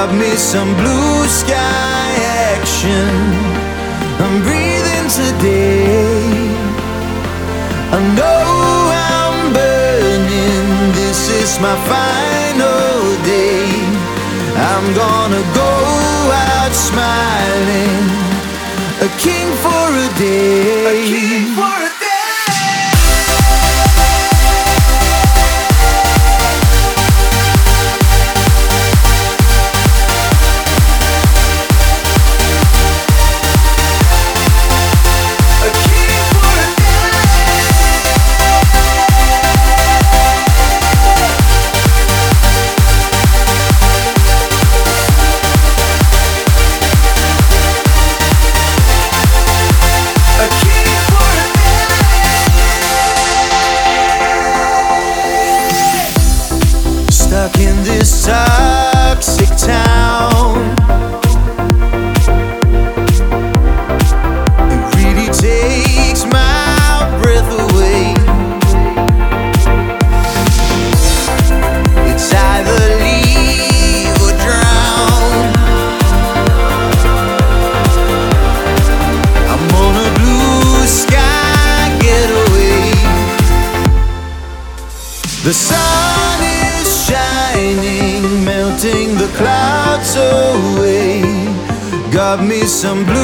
love me some blue sky action. I'm breathing today. I know I'm burning. This is my final day. I'm gonna go out smiling, a king for a day. A some blue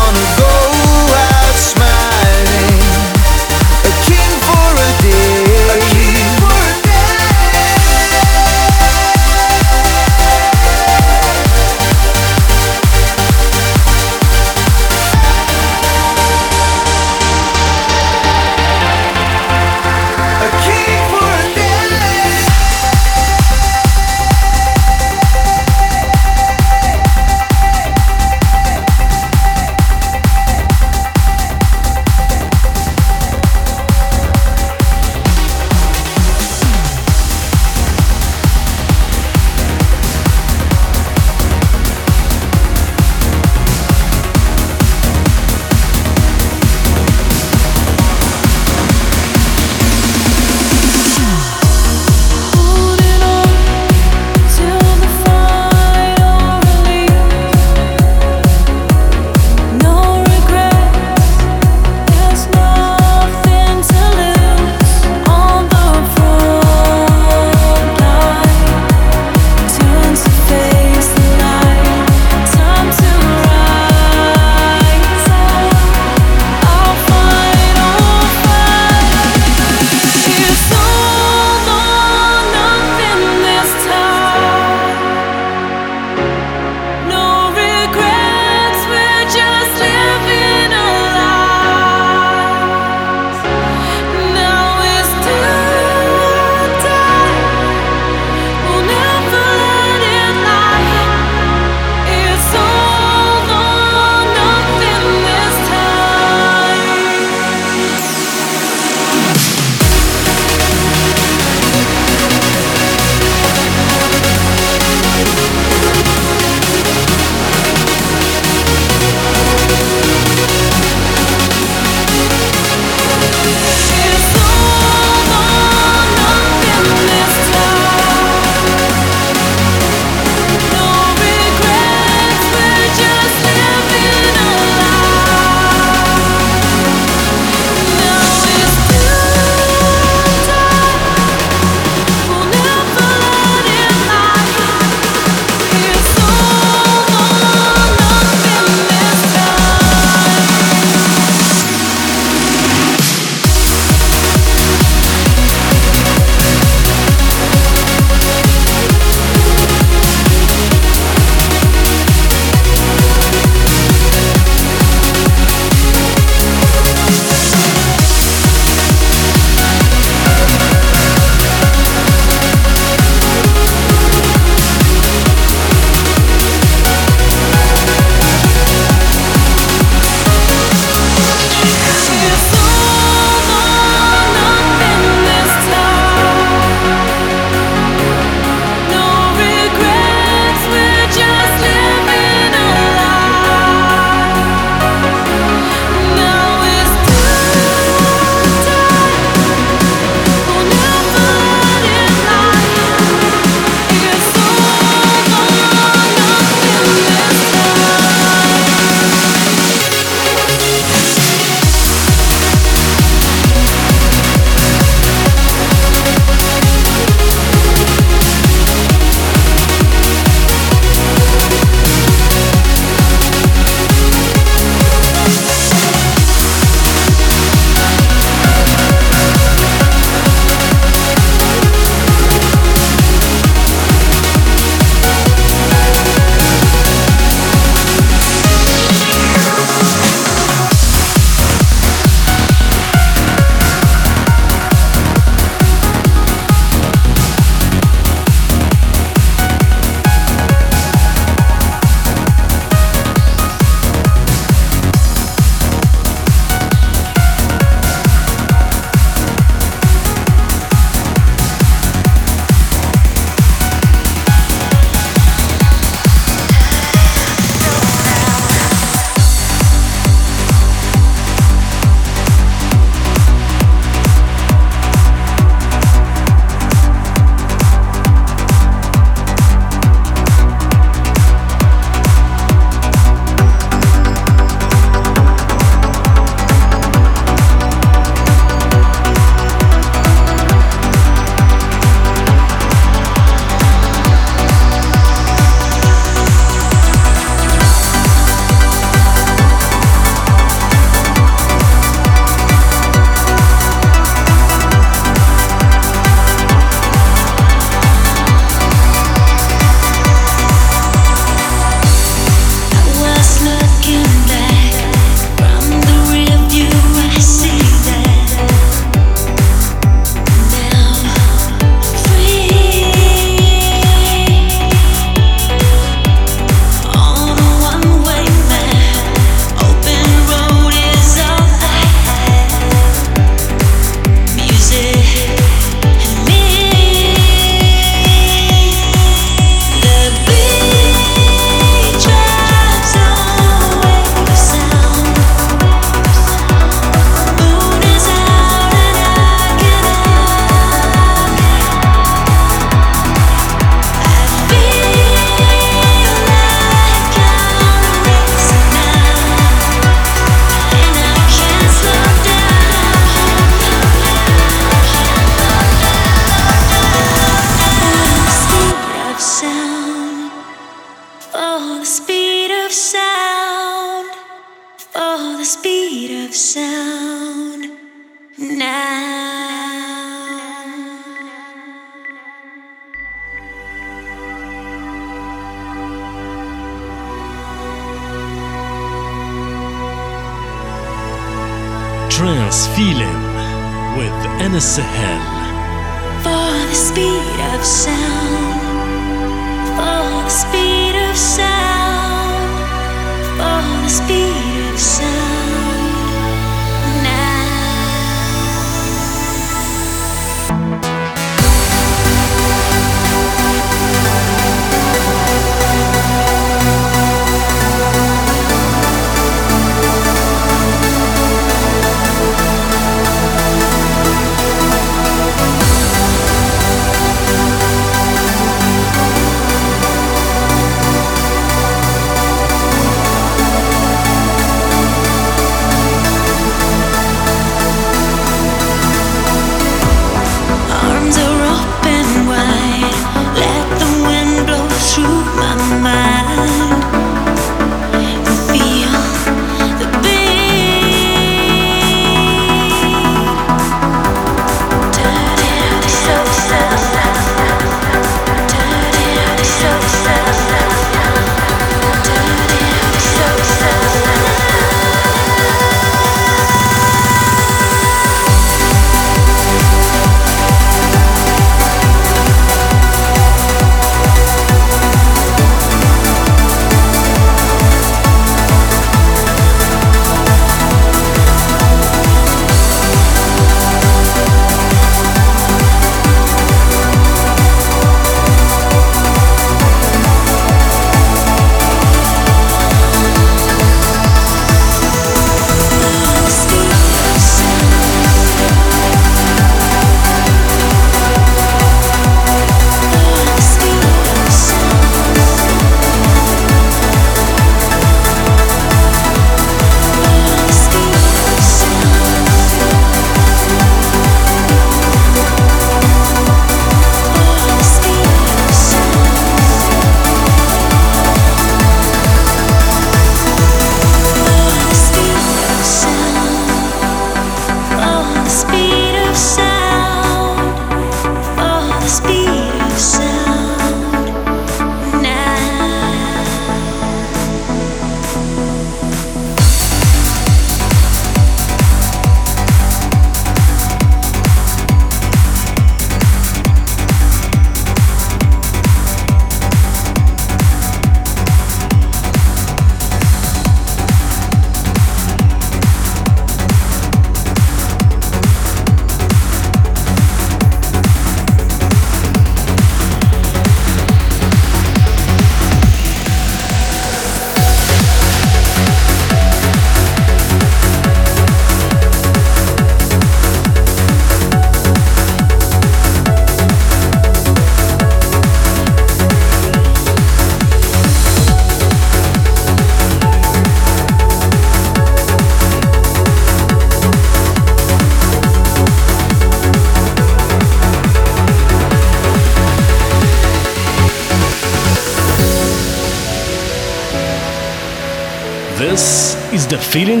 feeling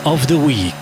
of the week.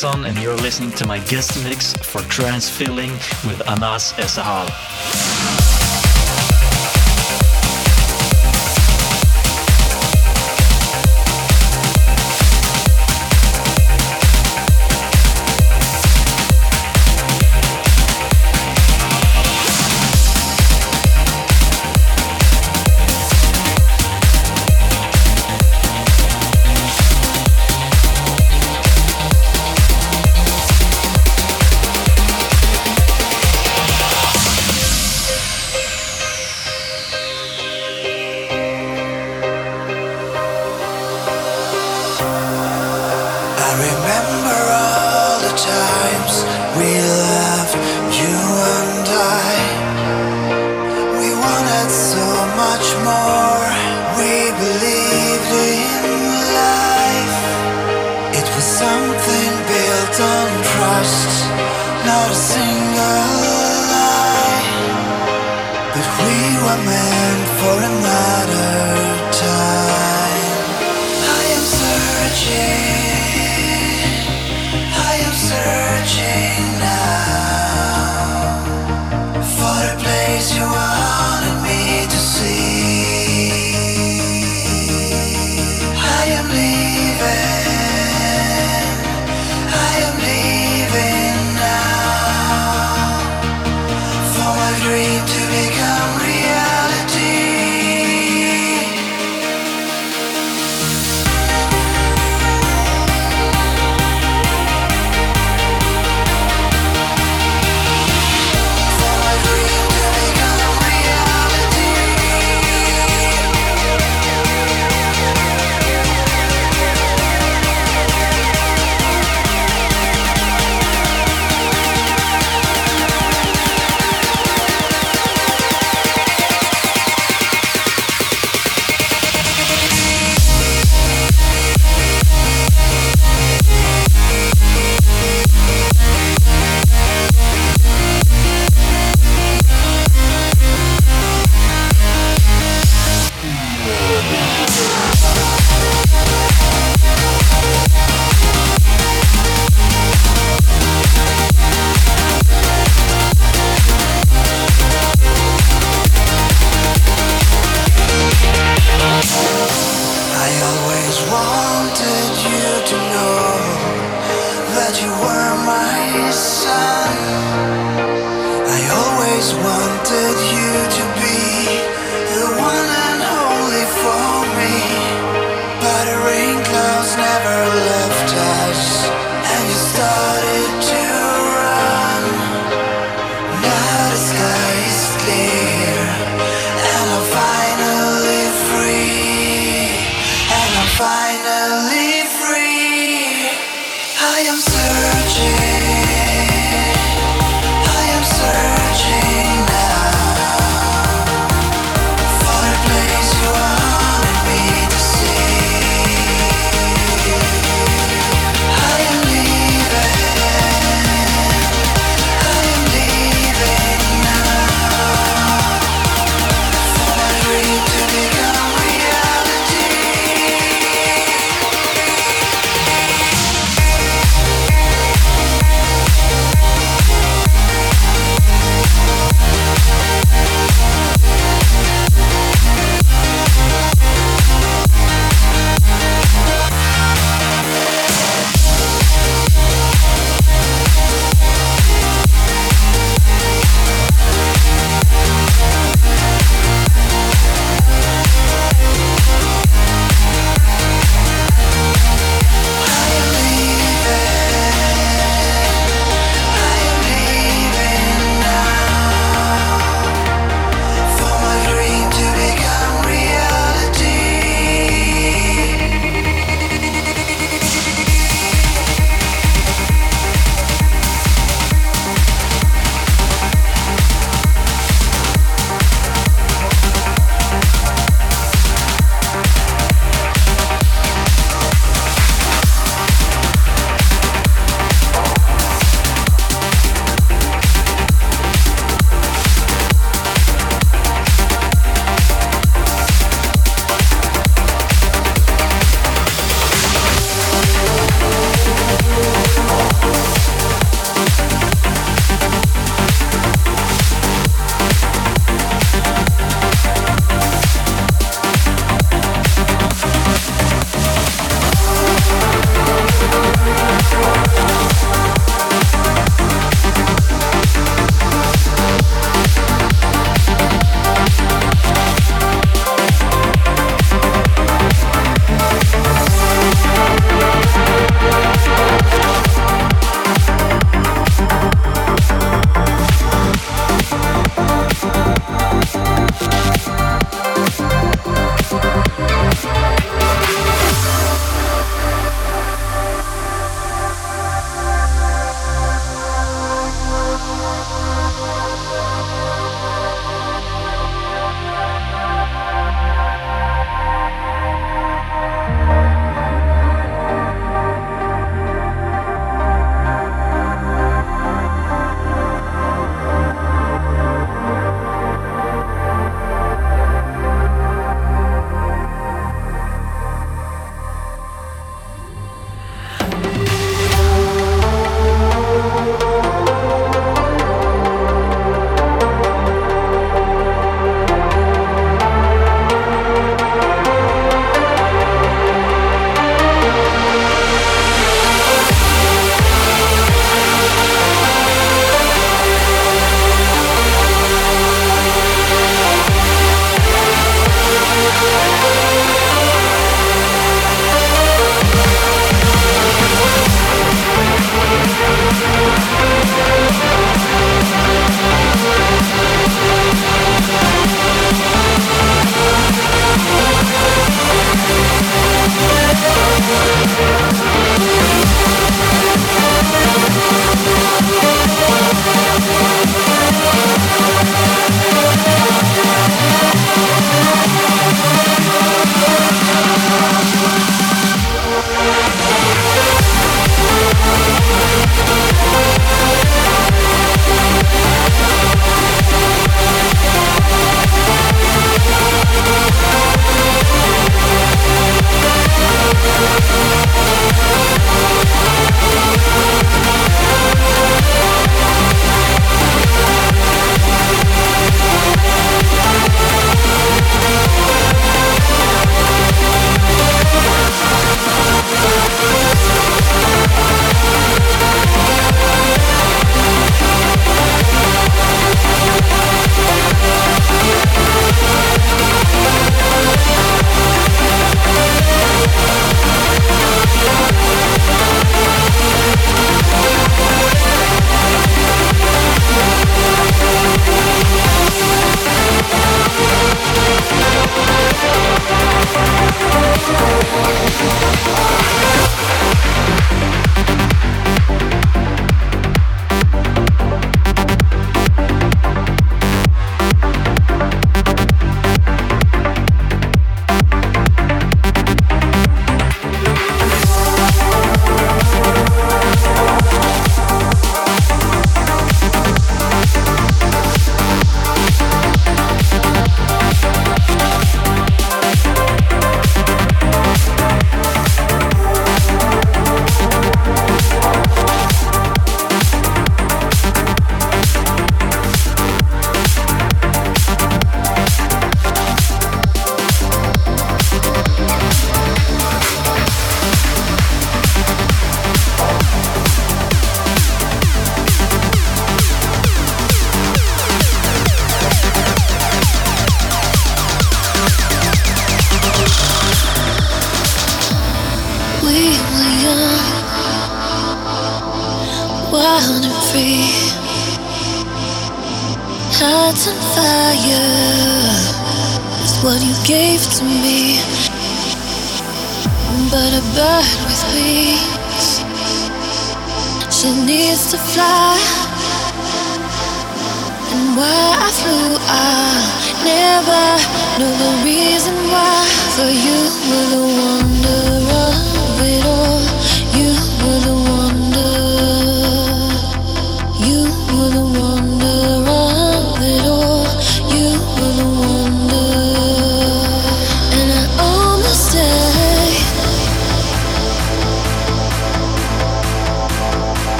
Bjorn and you're listening to my guest mix for Trance Feeling with Anas Esahal.